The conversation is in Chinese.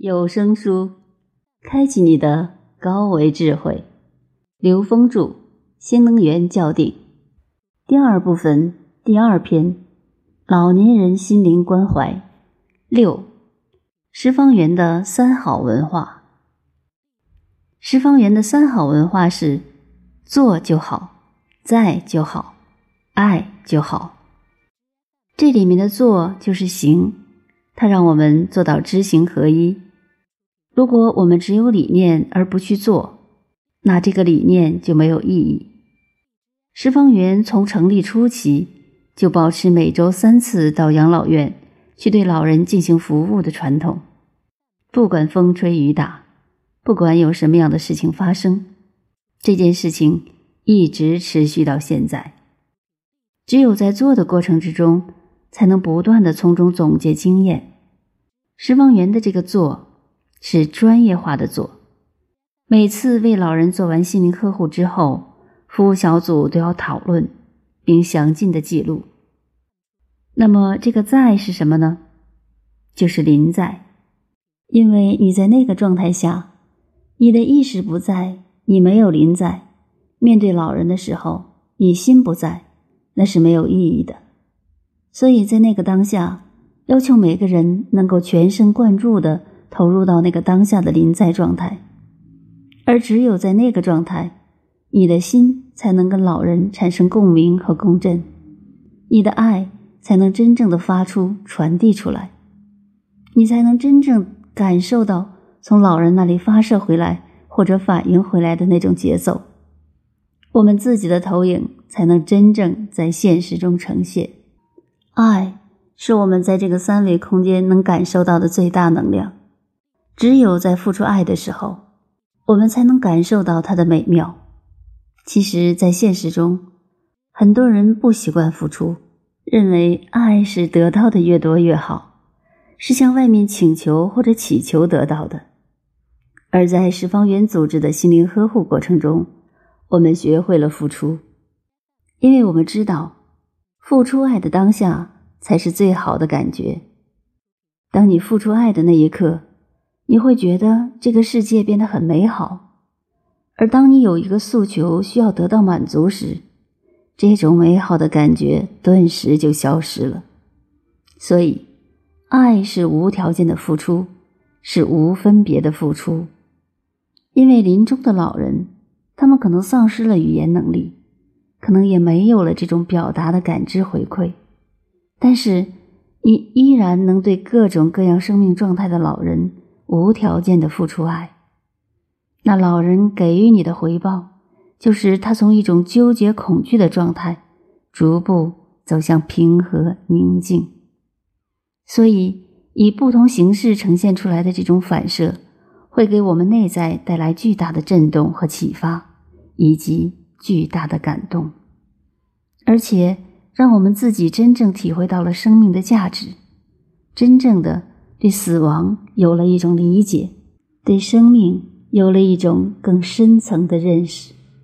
有声书，开启你的高维智慧。刘峰著《新能源教定》第二部分第二篇：老年人心灵关怀。六，十方园的三好文化。十方园的三好文化是：做就好，在就好，爱就好。这里面的做就是行，它让我们做到知行合一。如果我们只有理念而不去做，那这个理念就没有意义。十方园从成立初期就保持每周三次到养老院去对老人进行服务的传统，不管风吹雨打，不管有什么样的事情发生，这件事情一直持续到现在。只有在做的过程之中，才能不断的从中总结经验。十方园的这个做。是专业化的做，每次为老人做完心灵呵护之后，服务小组都要讨论并详尽的记录。那么这个在是什么呢？就是临在，因为你在那个状态下，你的意识不在，你没有临在。面对老人的时候，你心不在，那是没有意义的。所以在那个当下，要求每个人能够全神贯注的。投入到那个当下的临在状态，而只有在那个状态，你的心才能跟老人产生共鸣和共振，你的爱才能真正的发出、传递出来，你才能真正感受到从老人那里发射回来或者反应回来的那种节奏，我们自己的投影才能真正在现实中呈现。爱是我们在这个三维空间能感受到的最大能量。只有在付出爱的时候，我们才能感受到它的美妙。其实，在现实中，很多人不习惯付出，认为爱是得到的越多越好，是向外面请求或者祈求得到的。而在十方缘组织的心灵呵护过程中，我们学会了付出，因为我们知道，付出爱的当下才是最好的感觉。当你付出爱的那一刻。你会觉得这个世界变得很美好，而当你有一个诉求需要得到满足时，这种美好的感觉顿时就消失了。所以，爱是无条件的付出，是无分别的付出。因为临终的老人，他们可能丧失了语言能力，可能也没有了这种表达的感知回馈，但是你依然能对各种各样生命状态的老人。无条件的付出爱，那老人给予你的回报，就是他从一种纠结恐惧的状态，逐步走向平和宁静。所以，以不同形式呈现出来的这种反射，会给我们内在带来巨大的震动和启发，以及巨大的感动，而且让我们自己真正体会到了生命的价值，真正的。对死亡有了一种理解，对生命有了一种更深层的认识。